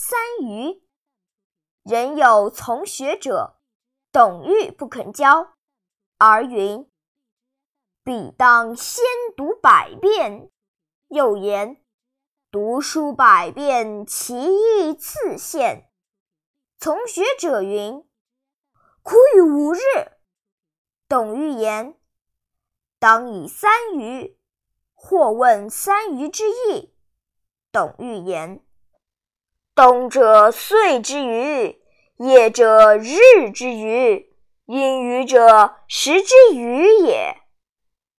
三余。人有从学者，董玉不肯教，而云：“必当先读百遍。”又言：“读书百遍，其义自现。”从学者云：“苦于五日。”董玉言：“当以三余。”或问三余之意。董玉言：“冬者岁之余，夜者日之余，阴雨者时之余也。”